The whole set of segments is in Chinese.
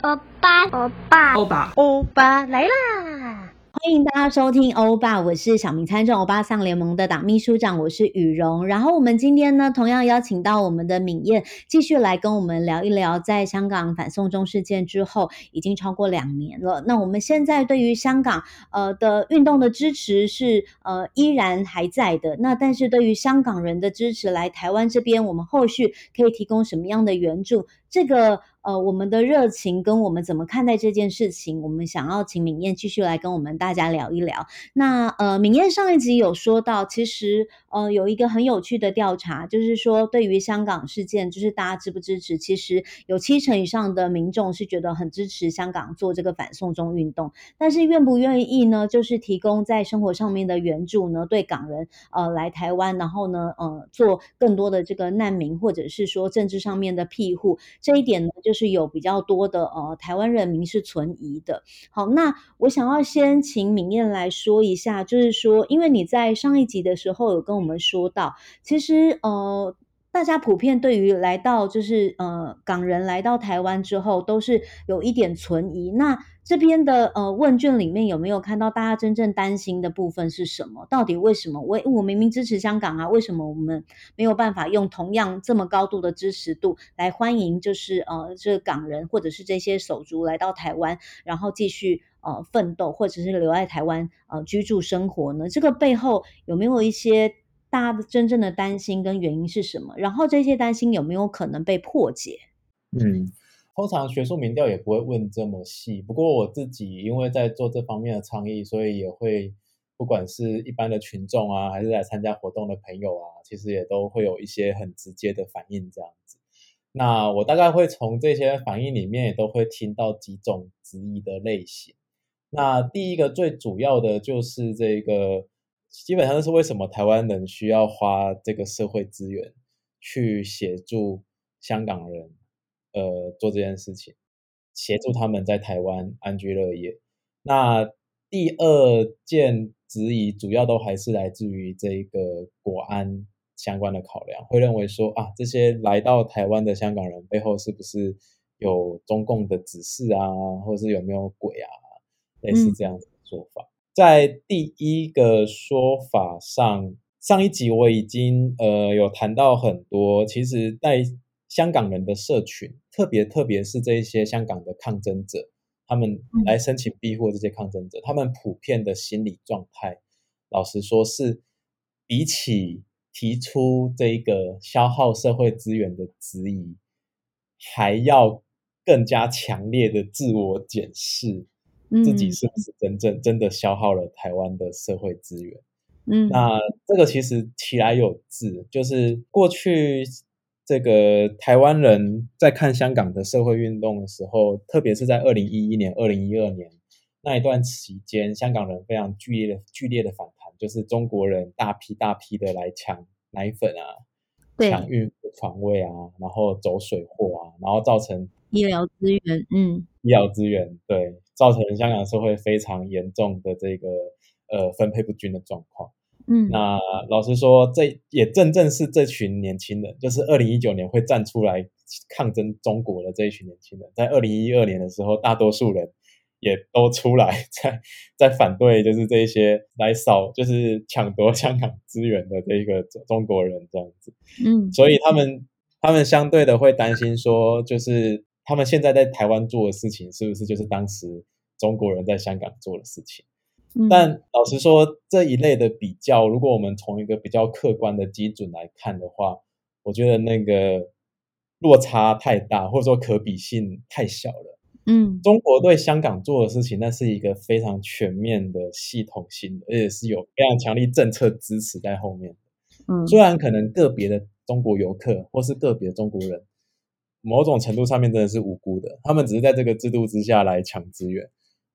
欧巴，欧巴，欧巴，欧巴来啦！欢迎大家收听欧巴，我是小明参政欧巴桑联盟的党秘书长，我是雨荣。然后我们今天呢，同样邀请到我们的敏燕，继续来跟我们聊一聊，在香港反送中事件之后，已经超过两年了。那我们现在对于香港呃的运动的支持是呃依然还在的。那但是对于香港人的支持来台湾这边，我们后续可以提供什么样的援助？这个。呃，我们的热情跟我们怎么看待这件事情，我们想要请敏燕继续来跟我们大家聊一聊。那呃，敏燕上一集有说到，其实呃有一个很有趣的调查，就是说对于香港事件，就是大家支不支持？其实有七成以上的民众是觉得很支持香港做这个反送中运动，但是愿不愿意呢？就是提供在生活上面的援助呢？对港人呃来台湾，然后呢呃做更多的这个难民，或者是说政治上面的庇护，这一点呢就是。是有比较多的呃台湾人民是存疑的。好，那我想要先请敏燕来说一下，就是说，因为你在上一集的时候有跟我们说到，其实呃大家普遍对于来到就是呃港人来到台湾之后，都是有一点存疑。那这边的呃问卷里面有没有看到大家真正担心的部分是什么？到底为什么我我明明支持香港啊，为什么我们没有办法用同样这么高度的支持度来欢迎就是呃这个港人或者是这些手足来到台湾，然后继续呃奋斗或者是留在台湾呃居住生活呢？这个背后有没有一些大家的真正的担心跟原因是什么？然后这些担心有没有可能被破解？嗯。通常学术民调也不会问这么细，不过我自己因为在做这方面的倡议，所以也会不管是一般的群众啊，还是来参加活动的朋友啊，其实也都会有一些很直接的反应这样子。那我大概会从这些反应里面也都会听到几种质疑的类型。那第一个最主要的就是这个，基本上是为什么台湾人需要花这个社会资源去协助香港人。呃，做这件事情，协助他们在台湾安居乐业。那第二件质疑，主要都还是来自于这个国安相关的考量，会认为说啊，这些来到台湾的香港人背后是不是有中共的指示啊，或者是有没有鬼啊，类似这样的说法。嗯、在第一个说法上，上一集我已经呃有谈到很多，其实在。香港人的社群，特别特别是这一些香港的抗争者，他们来申请庇护这些抗争者，他们普遍的心理状态，老实说是比起提出这个消耗社会资源的质疑，还要更加强烈的自我检视，自己是不是真正真的消耗了台湾的社会资源。嗯，那这个其实其来有自，就是过去。这个台湾人在看香港的社会运动的时候，特别是在二零一一年、二零一二年那一段期间，香港人非常剧烈的、剧烈的反弹，就是中国人大批大批的来抢奶粉啊，抢孕妇床位啊，然后走水货啊，然后造成医疗资源，嗯，医疗资源对，造成香港社会非常严重的这个呃分配不均的状况。嗯，那老实说，这也正正是这群年轻人，就是二零一九年会站出来抗争中国的这一群年轻人，在二零一二年的时候，大多数人也都出来 在在反对，就是这一些来扫，就是抢夺香港资源的这一个中国人这样子。嗯，所以他们他们相对的会担心说，就是他们现在在台湾做的事情，是不是就是当时中国人在香港做的事情？但老实说，这一类的比较，如果我们从一个比较客观的基准来看的话，我觉得那个落差太大，或者说可比性太小了。嗯，中国对香港做的事情，那是一个非常全面的、系统性的，而且是有非常强力政策支持在后面。嗯，虽然可能个别的中国游客或是个别的中国人，某种程度上面真的是无辜的，他们只是在这个制度之下来抢资源。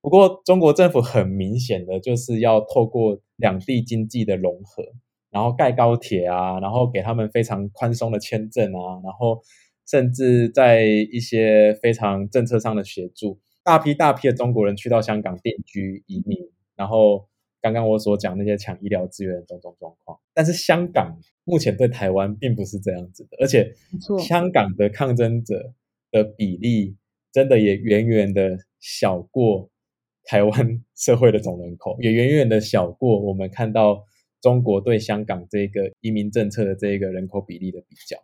不过，中国政府很明显的就是要透过两地经济的融合，然后盖高铁啊，然后给他们非常宽松的签证啊，然后甚至在一些非常政策上的协助，大批大批的中国人去到香港定居移民，然后刚刚我所讲那些抢医疗资源的种种状况。但是香港目前对台湾并不是这样子的，而且香港的抗争者的比例真的也远远的小过台湾社会的总人口，也远远的小过我们看到中国对香港这个移民政策的这个人口比例的比较。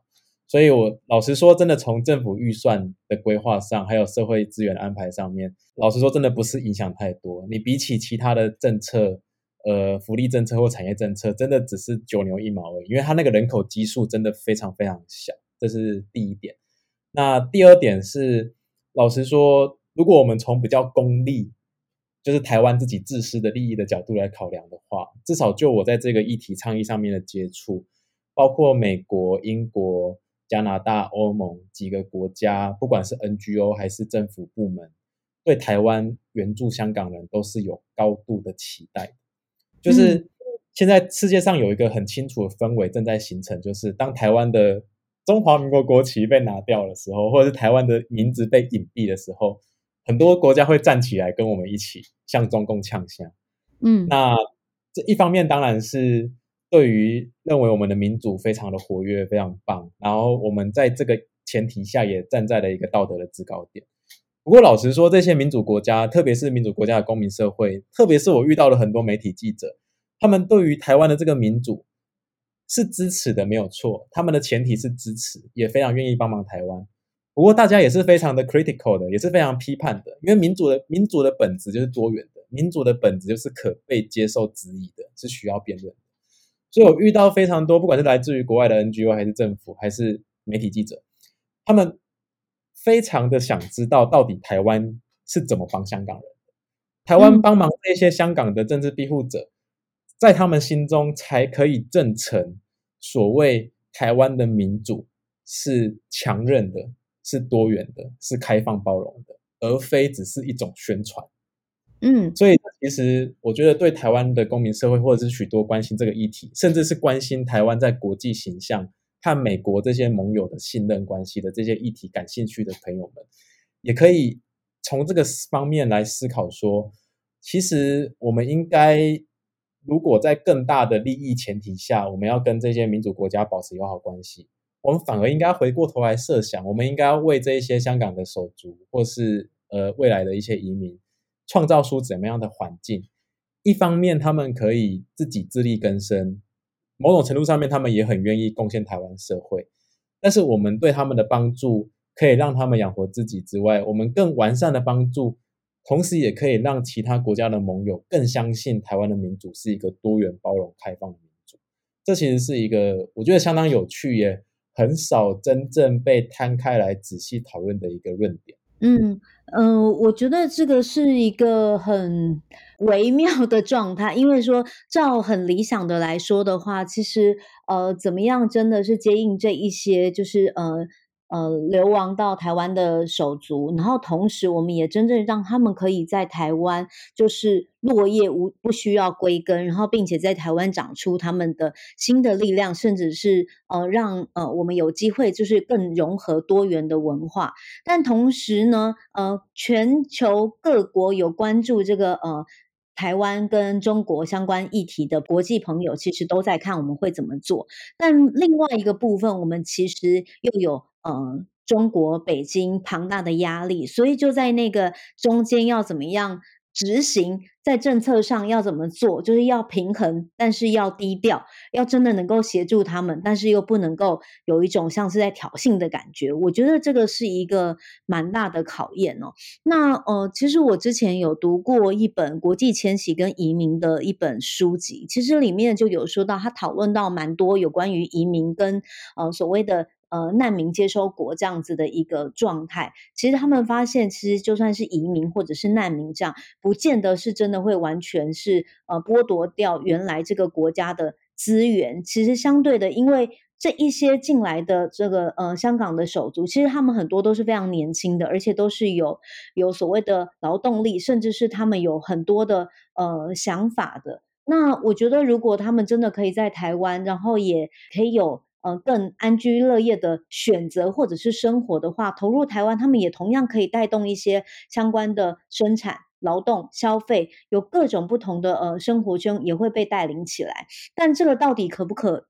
所以，我老实说，真的从政府预算的规划上，还有社会资源安排上面，老实说，真的不是影响太多。你比起其他的政策，呃，福利政策或产业政策，真的只是九牛一毛而已。因为它那个人口基数真的非常非常小，这是第一点。那第二点是，老实说，如果我们从比较功利，就是台湾自己自私的利益的角度来考量的话，至少就我在这个议题倡议上面的接触，包括美国、英国。加拿大、欧盟几个国家，不管是 NGO 还是政府部门，对台湾援助香港人都是有高度的期待。就是现在世界上有一个很清楚的氛围正在形成，就是当台湾的中华民国国旗被拿掉的时候，或者是台湾的名字被隐蔽的时候，很多国家会站起来跟我们一起向中共呛声。嗯，那这一方面当然是。对于认为我们的民主非常的活跃，非常棒，然后我们在这个前提下也站在了一个道德的制高点。不过老实说，这些民主国家，特别是民主国家的公民社会，特别是我遇到了很多媒体记者，他们对于台湾的这个民主是支持的，没有错，他们的前提是支持，也非常愿意帮忙台湾。不过大家也是非常的 critical 的，也是非常批判的，因为民主的民主的本质就是多元的，民主的本质就是可被接受质疑的，是需要辩论的。所以我遇到非常多，不管是来自于国外的 NGO，还是政府，还是媒体记者，他们非常的想知道到底台湾是怎么帮香港人的。台湾帮忙这些香港的政治庇护者，在他们心中才可以证成所谓台湾的民主是强韧的，是多元的，是开放包容的，而非只是一种宣传。嗯，所以其实我觉得对台湾的公民社会，或者是许多关心这个议题，甚至是关心台湾在国际形象和美国这些盟友的信任关系的这些议题感兴趣的朋友们，也可以从这个方面来思考说，其实我们应该如果在更大的利益前提下，我们要跟这些民主国家保持友好关系，我们反而应该回过头来设想，我们应该要为这一些香港的手足，或是呃未来的一些移民。创造出怎么样的环境？一方面，他们可以自己自力更生，某种程度上面，他们也很愿意贡献台湾社会。但是，我们对他们的帮助，可以让他们养活自己之外，我们更完善的帮助，同时也可以让其他国家的盟友更相信台湾的民主是一个多元、包容、开放的民主。这其实是一个我觉得相当有趣，耶很少真正被摊开来仔细讨论的一个论点。嗯嗯、呃，我觉得这个是一个很微妙的状态，因为说照很理想的来说的话，其实呃，怎么样真的是接应这一些，就是呃。呃，流亡到台湾的手足，然后同时我们也真正让他们可以在台湾就是落叶无不需要归根，然后并且在台湾长出他们的新的力量，甚至是呃让呃我们有机会就是更融合多元的文化。但同时呢，呃，全球各国有关注这个呃。台湾跟中国相关议题的国际朋友，其实都在看我们会怎么做。但另外一个部分，我们其实又有呃中国北京庞大的压力，所以就在那个中间要怎么样执行？在政策上要怎么做，就是要平衡，但是要低调，要真的能够协助他们，但是又不能够有一种像是在挑衅的感觉。我觉得这个是一个蛮大的考验哦。那呃，其实我之前有读过一本国际迁徙跟移民的一本书籍，其实里面就有说到，他讨论到蛮多有关于移民跟呃所谓的。呃，难民接收国这样子的一个状态，其实他们发现，其实就算是移民或者是难民这样，不见得是真的会完全是呃剥夺掉原来这个国家的资源。其实相对的，因为这一些进来的这个呃香港的手足，其实他们很多都是非常年轻的，而且都是有有所谓的劳动力，甚至是他们有很多的呃想法的。那我觉得，如果他们真的可以在台湾，然后也可以有。呃，更安居乐业的选择或者是生活的话，投入台湾，他们也同样可以带动一些相关的生产，劳动、消费，有各种不同的呃生活圈也会被带领起来。但这个到底可不可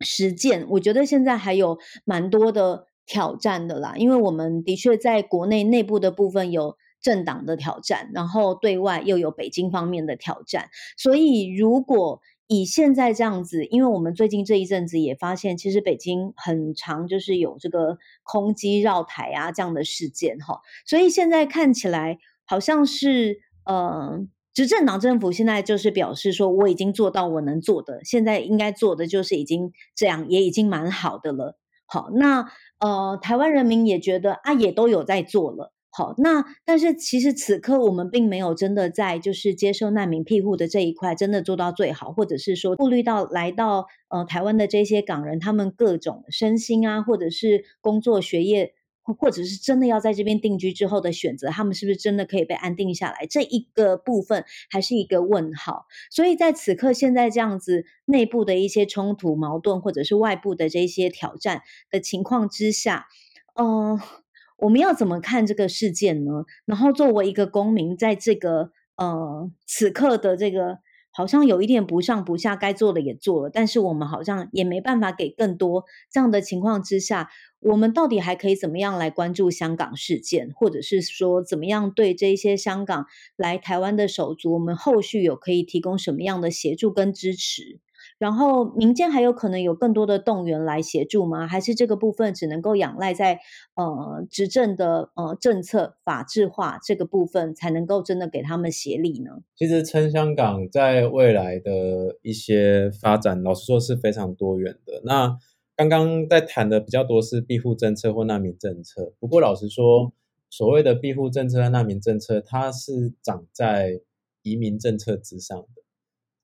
实践？我觉得现在还有蛮多的挑战的啦，因为我们的确在国内内部的部分有政党的挑战，然后对外又有北京方面的挑战，所以如果以现在这样子，因为我们最近这一阵子也发现，其实北京很常就是有这个空机绕台啊这样的事件哈，所以现在看起来好像是呃，执政党政府现在就是表示说，我已经做到我能做的，现在应该做的就是已经这样，也已经蛮好的了。好，那呃，台湾人民也觉得啊，也都有在做了。好，那但是其实此刻我们并没有真的在就是接受难民庇护的这一块真的做到最好，或者是说顾虑到来到呃台湾的这些港人他们各种身心啊，或者是工作学业，或者是真的要在这边定居之后的选择，他们是不是真的可以被安定下来？这一个部分还是一个问号。所以在此刻现在这样子内部的一些冲突矛盾，或者是外部的这些挑战的情况之下，嗯、我们要怎么看这个事件呢？然后作为一个公民，在这个呃此刻的这个好像有一点不上不下，该做的也做了，但是我们好像也没办法给更多这样的情况之下，我们到底还可以怎么样来关注香港事件，或者是说怎么样对这些香港来台湾的手足，我们后续有可以提供什么样的协助跟支持？然后民间还有可能有更多的动员来协助吗？还是这个部分只能够仰赖在呃执政的呃政策法制化这个部分才能够真的给他们协力呢？其实，撑香港在未来的一些发展，老实说是非常多元的。那刚刚在谈的比较多是庇护政策或难民政策。不过，老实说，所谓的庇护政策和难民政策，它是长在移民政策之上的。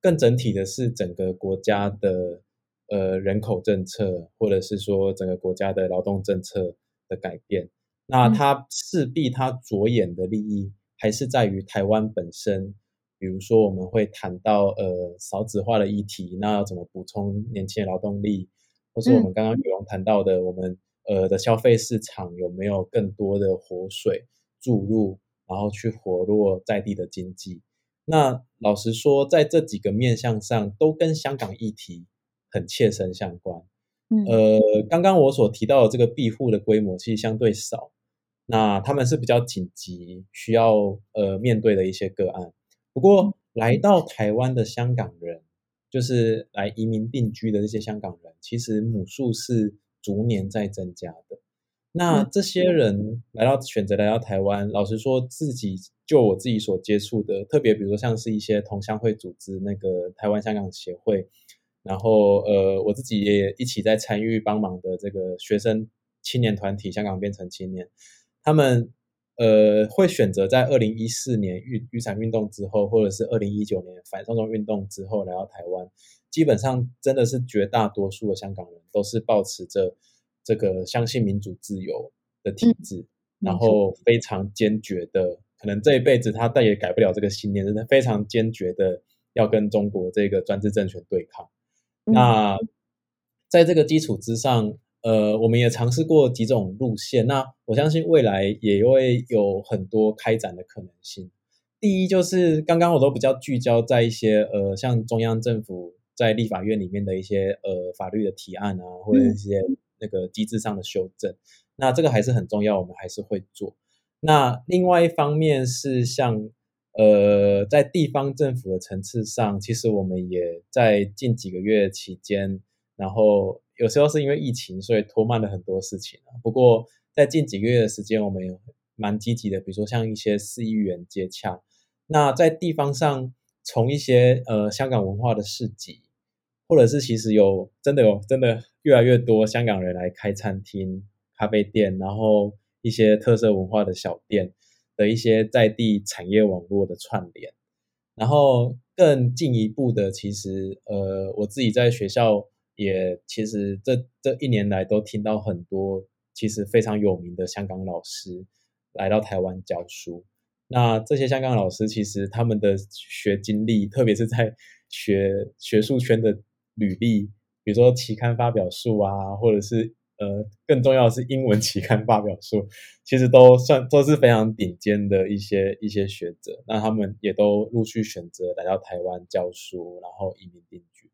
更整体的是整个国家的呃人口政策，或者是说整个国家的劳动政策的改变，那它势必它着眼的利益还是在于台湾本身。比如说我们会谈到呃少子化的议题，那要怎么补充年轻的劳动力，或是我们刚刚宇龙谈到的，我们呃的消费市场有没有更多的活水注入，然后去活络在地的经济。那老实说，在这几个面向上，都跟香港议题很切身相关。嗯，呃，刚刚我所提到的这个庇护的规模其实相对少，那他们是比较紧急需要呃面对的一些个案。不过，来到台湾的香港人，就是来移民定居的这些香港人，其实母数是逐年在增加的。那这些人来到选择来到台湾，老实说，自己就我自己所接触的，特别比如说像是一些同乡会组织那个台湾香港协会，然后呃，我自己也一起在参与帮忙的这个学生青年团体香港变成青年，他们呃会选择在二零一四年雨雨伞运动之后，或者是二零一九年反送中运动之后来到台湾，基本上真的是绝大多数的香港人都是抱持着。这个相信民主自由的体制，嗯、然后非常坚决的，可能这一辈子他再也改不了这个信念，真的非常坚决的要跟中国这个专制政权对抗。嗯、那在这个基础之上，呃，我们也尝试过几种路线。那我相信未来也会有很多开展的可能性。第一，就是刚刚我都比较聚焦在一些呃，像中央政府在立法院里面的一些呃法律的提案啊，或者一些。那个机制上的修正，那这个还是很重要，我们还是会做。那另外一方面是像呃，在地方政府的层次上，其实我们也在近几个月期间，然后有时候是因为疫情，所以拖慢了很多事情。不过在近几个月的时间，我们也蛮积极的，比如说像一些市议员接洽，那在地方上，从一些呃香港文化的市集。或者是其实有真的有真的越来越多香港人来开餐厅、咖啡店，然后一些特色文化的小店的一些在地产业网络的串联，然后更进一步的，其实呃我自己在学校也其实这这一年来都听到很多其实非常有名的香港老师来到台湾教书，那这些香港老师其实他们的学经历，特别是在学学术圈的。履历，比如说期刊发表数啊，或者是呃，更重要的是英文期刊发表数，其实都算都是非常顶尖的一些一些学者，那他们也都陆续选择来到台湾教书，然后移民定居。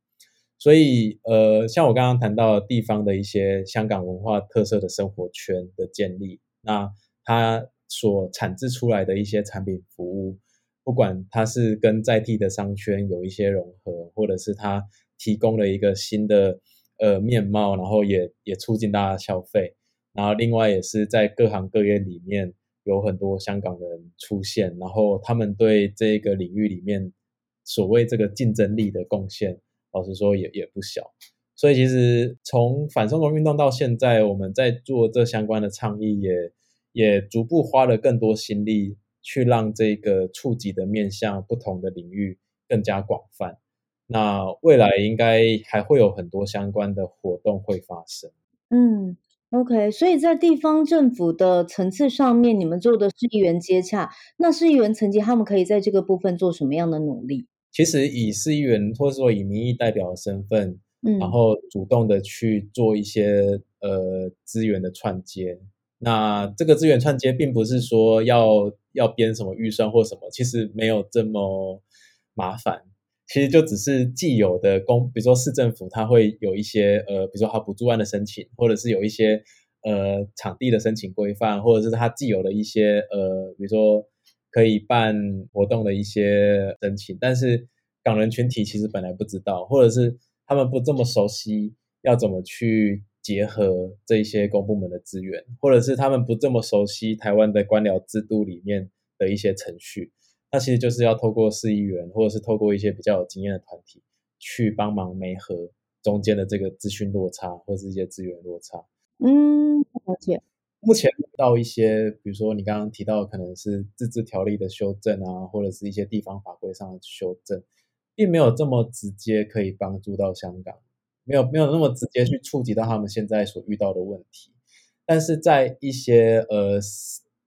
所以，呃，像我刚刚谈到的地方的一些香港文化特色的生活圈的建立，那它所产制出来的一些产品服务，不管它是跟在地的商圈有一些融合，或者是它提供了一个新的。呃，面貌，然后也也促进大家消费，然后另外也是在各行各业里面有很多香港人出现，然后他们对这个领域里面所谓这个竞争力的贡献，老实说也也不小。所以其实从反送中运动到现在，我们在做这相关的倡议也，也也逐步花了更多心力去让这个触及的面向不同的领域更加广泛。那未来应该还会有很多相关的活动会发生。嗯，OK，所以在地方政府的层次上面，你们做的市议员接洽，那市议员层级他们可以在这个部分做什么样的努力？其实以市议员或者说以民意代表的身份，嗯，然后主动的去做一些呃资源的串接。那这个资源串接并不是说要要编什么预算或什么，其实没有这么麻烦。其实就只是既有的公，比如说市政府，它会有一些呃，比如说它补助案的申请，或者是有一些呃场地的申请规范，或者是它既有的一些呃，比如说可以办活动的一些申请。但是港人群体其实本来不知道，或者是他们不这么熟悉要怎么去结合这一些公部门的资源，或者是他们不这么熟悉台湾的官僚制度里面的一些程序。那其实就是要透过市议员，或者是透过一些比较有经验的团体，去帮忙媒合中间的这个资讯落差，或者是一些资源落差。嗯，了解。目前到一些，比如说你刚刚提到，可能是自治条例的修正啊，或者是一些地方法规上的修正，并没有这么直接可以帮助到香港，没有没有那么直接去触及到他们现在所遇到的问题。但是在一些呃。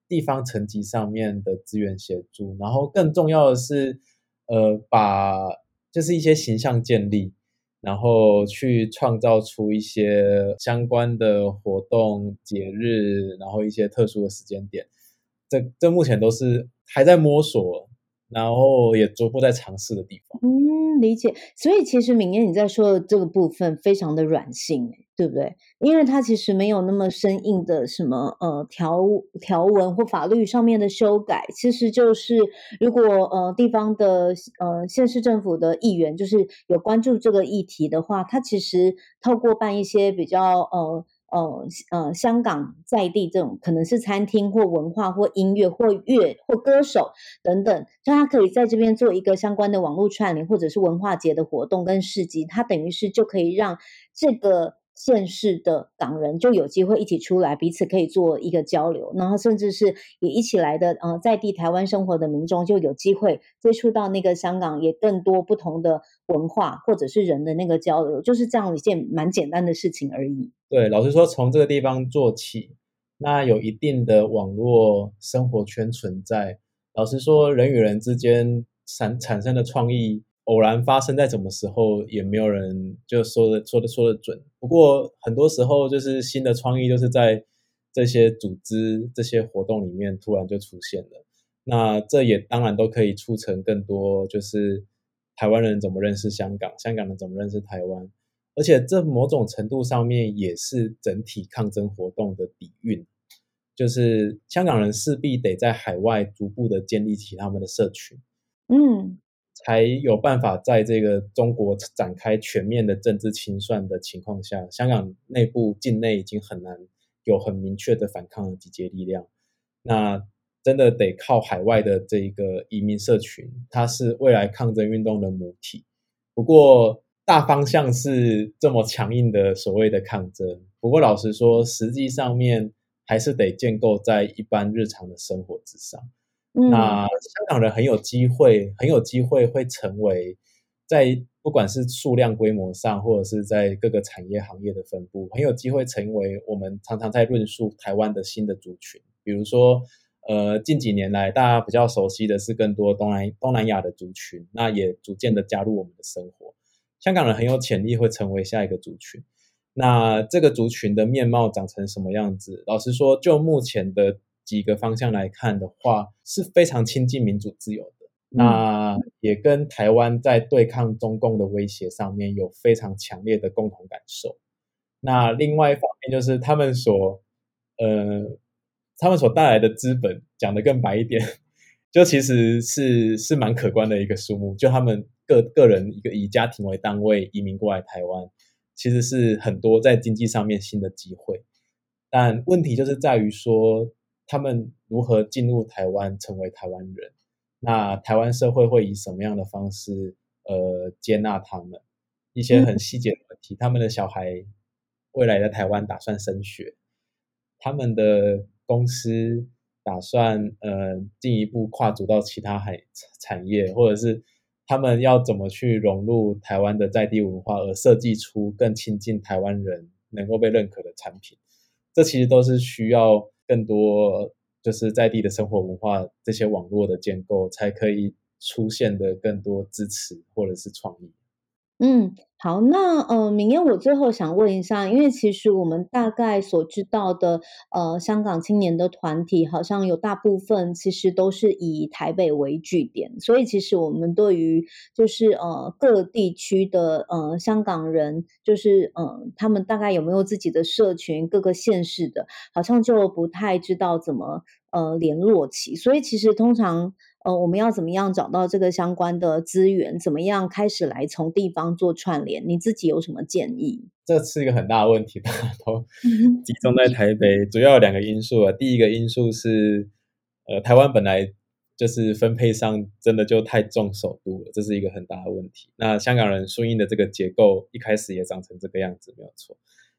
地方层级上面的资源协助，然后更重要的是，呃，把就是一些形象建立，然后去创造出一些相关的活动、节日，然后一些特殊的时间点，这这目前都是还在摸索，然后也逐步在尝试的地方。理解。所以其实旻嬿你在说的这个部分非常的软性。对不对？因为它其实没有那么生硬的什么呃条条文或法律上面的修改，其实就是如果呃地方的呃县市政府的议员就是有关注这个议题的话，他其实透过办一些比较呃呃呃香港在地这种可能是餐厅或文化或音乐或乐或歌手等等，就他可以在这边做一个相关的网络串联或者是文化节的活动跟市集，他等于是就可以让这个。县市的港人就有机会一起出来，彼此可以做一个交流，然后甚至是也一起来的，呃，在地台湾生活的民众就有机会接触到那个香港也更多不同的文化或者是人的那个交流，就是这样一件蛮简单的事情而已。对，老实说，从这个地方做起，那有一定的网络生活圈存在。老实说，人与人之间产产生的创意。偶然发生在什么时候，也没有人就说的说的说的准。不过很多时候，就是新的创意就是在这些组织、这些活动里面突然就出现了。那这也当然都可以促成更多，就是台湾人怎么认识香港，香港人怎么认识台湾。而且这某种程度上面也是整体抗争活动的底蕴，就是香港人势必得在海外逐步的建立起他们的社群。嗯。才有办法在这个中国展开全面的政治清算的情况下，香港内部境内已经很难有很明确的反抗的集结力量。那真的得靠海外的这一个移民社群，它是未来抗争运动的母体。不过大方向是这么强硬的所谓的抗争，不过老实说，实际上面还是得建构在一般日常的生活之上。那香港人很有机会，很有机会会成为在不管是数量规模上，或者是在各个产业行业的分布，很有机会成为我们常常在论述台湾的新的族群。比如说，呃，近几年来大家比较熟悉的是更多东南东南亚的族群，那也逐渐的加入我们的生活。香港人很有潜力会成为下一个族群。那这个族群的面貌长成什么样子？老实说，就目前的几个方向来看的话，是非常亲近民主自由的。那也跟台湾在对抗中共的威胁上面有非常强烈的共同感受。那另外一方面就是他们所呃，他们所带来的资本，讲得更白一点，就其实是是蛮可观的一个数目。就他们个个人一个以家庭为单位移民过来台湾，其实是很多在经济上面新的机会。但问题就是在于说，他们如何进入台湾成为台湾人。那台湾社会会以什么样的方式，呃，接纳他们？一些很细节的问题，他们的小孩未来在台湾打算升学，他们的公司打算呃进一步跨足到其他海产业，或者是他们要怎么去融入台湾的在地文化，而设计出更亲近台湾人、能够被认可的产品？这其实都是需要更多。就是在地的生活文化这些网络的建构，才可以出现的更多支持或者是创意。嗯，好，那呃，明艳，我最后想问一下，因为其实我们大概所知道的，呃，香港青年的团体，好像有大部分其实都是以台北为据点，所以其实我们对于就是呃各地区的呃香港人，就是呃他们大概有没有自己的社群，各个县市的，好像就不太知道怎么呃联络起，所以其实通常。呃，我们要怎么样找到这个相关的资源？怎么样开始来从地方做串联？你自己有什么建议？这是一个很大的问题，大家都集中在台北，主要有两个因素啊。第一个因素是，呃，台湾本来就是分配上真的就太重首都了，这是一个很大的问题。那香港人输入的这个结构一开始也长成这个样子，没有错。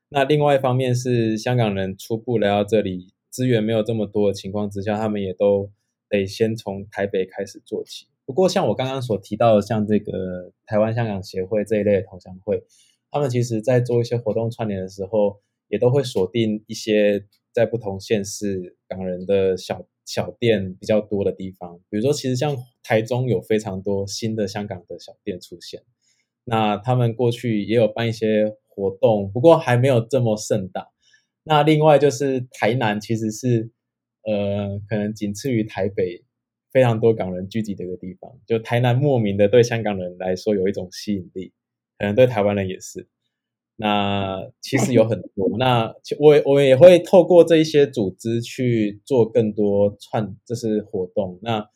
那另外一方面是香港人初步来到这里，资源没有这么多的情况之下，他们也都。得先从台北开始做起。不过，像我刚刚所提到的，像这个台湾香港协会这一类的同乡会，他们其实在做一些活动串联的时候，也都会锁定一些在不同县市港人的小小店比较多的地方。比如说，其实像台中有非常多新的香港的小店出现，那他们过去也有办一些活动，不过还没有这么盛大。那另外就是台南，其实是。呃，可能仅次于台北，非常多港人聚集的一个地方。就台南莫名的对香港人来说有一种吸引力，可能对台湾人也是。那其实有很多，那我我也会透过这一些组织去做更多串，就是活动。那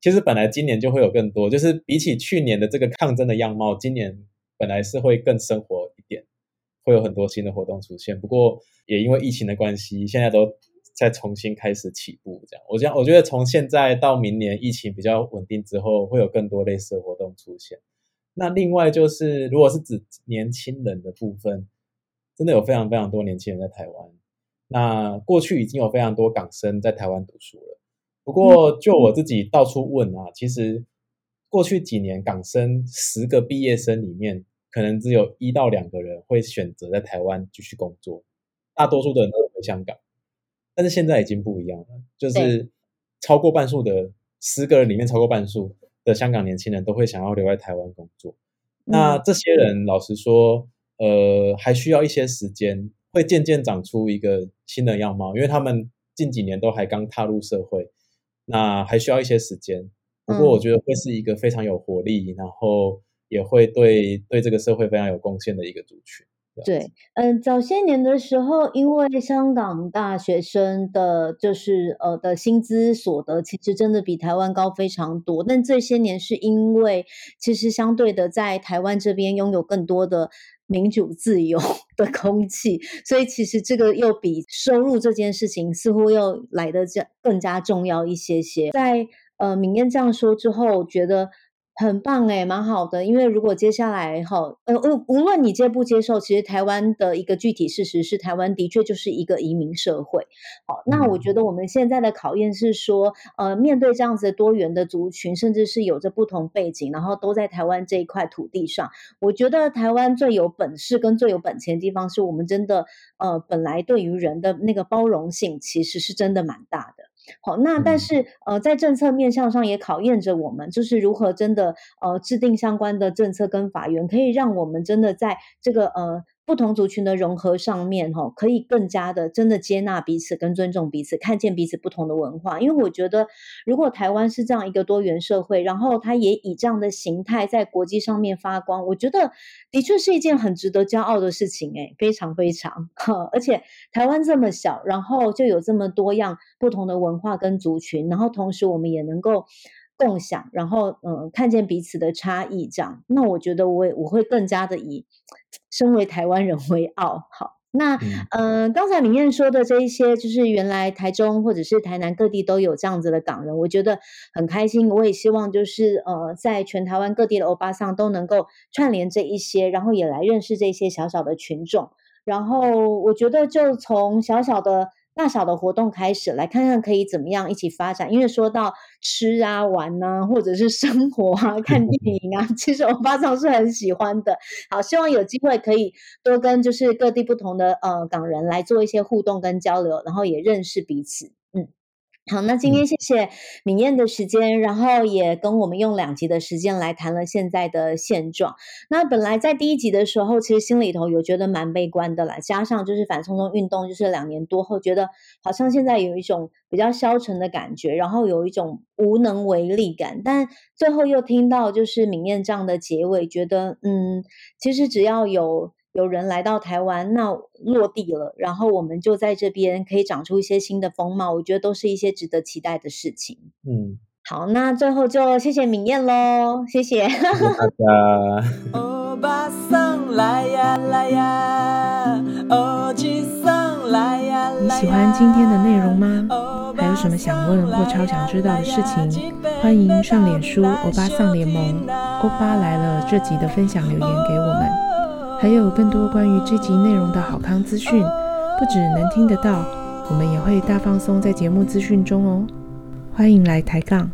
其实本来今年就会有更多，就是比起去年的这个抗争的样貌，今年本来是会更生活一点，会有很多新的活动出现。不过也因为疫情的关系，现在都。再重新开始起步，这样，我讲，我觉得从现在到明年疫情比较稳定之后，会有更多类似的活动出现。那另外就是，如果是指年轻人的部分，真的有非常非常多年轻人在台湾。那过去已经有非常多港生在台湾读书了。不过就我自己到处问啊，其实过去几年港生十个毕业生里面，可能只有一到两个人会选择在台湾继续工作，大多数的人都回香港。但是现在已经不一样了，就是超过半数的十个人里面，超过半数的香港年轻人都会想要留在台湾工作。那这些人老实说，呃，还需要一些时间，会渐渐长出一个新的样貌，因为他们近几年都还刚踏入社会，那还需要一些时间。不过我觉得会是一个非常有活力，然后也会对对这个社会非常有贡献的一个族群。对，嗯，早些年的时候，因为香港大学生的，就是呃的薪资所得，其实真的比台湾高非常多。但这些年是因为，其实相对的，在台湾这边拥有更多的民主自由 的空气，所以其实这个又比收入这件事情似乎又来得更更加重要一些些。在呃，明艳这样说之后，我觉得。很棒诶，蛮好的。因为如果接下来哈，呃，无论你接不接受，其实台湾的一个具体事实是，台湾的确就是一个移民社会。好，那我觉得我们现在的考验是说，呃，面对这样子多元的族群，甚至是有着不同背景，然后都在台湾这一块土地上，我觉得台湾最有本事跟最有本钱的地方，是我们真的，呃，本来对于人的那个包容性，其实是真的蛮大的。好，那但是呃，在政策面向上也考验着我们，就是如何真的呃制定相关的政策跟法源，可以让我们真的在这个呃不同族群的融合上面，哈，可以更加的真的接纳彼此跟尊重彼此，看见彼此不同的文化。因为我觉得，如果台湾是这样一个多元社会，然后它也以这样的形态在国际上面发光，我觉得的确是一件很值得骄傲的事情，诶，非常非常。而且台湾这么小，然后就有这么多样不同的文化跟族群，然后同时我们也能够。共享，然后嗯，看见彼此的差异，这样，那我觉得我我会更加的以身为台湾人为傲。好，那嗯、呃，刚才铭彦说的这一些，就是原来台中或者是台南各地都有这样子的港人，我觉得很开心。我也希望就是呃，在全台湾各地的欧巴桑都能够串联这一些，然后也来认识这些小小的群众。然后我觉得就从小小的。大小的活动开始，来看看可以怎么样一起发展。因为说到吃啊、玩啊，或者是生活啊、看电 影啊，其实我巴桑是很喜欢的。好，希望有机会可以多跟就是各地不同的呃港人来做一些互动跟交流，然后也认识彼此。好，那今天谢谢敏燕的时间，然后也跟我们用两集的时间来谈了现在的现状。那本来在第一集的时候，其实心里头有觉得蛮悲观的啦，加上就是反送中运动，就是两年多后，觉得好像现在有一种比较消沉的感觉，然后有一种无能为力感。但最后又听到就是敏燕这样的结尾，觉得嗯，其实只要有。有人来到台湾，那落地了，然后我们就在这边可以长出一些新的风貌，我觉得都是一些值得期待的事情。嗯，好，那最后就谢谢明艳喽，谢谢，谢谢大家。欧巴桑来呀来呀，欧吉桑来呀来呀。你喜欢今天的内容吗？还有什么想问或超想知道的事情？欢迎上脸书欧巴桑联盟，欧巴来了这集的分享留言给我们。还有更多关于这集内容的好康资讯，不只能听得到，我们也会大放松在节目资讯中哦。欢迎来抬杠。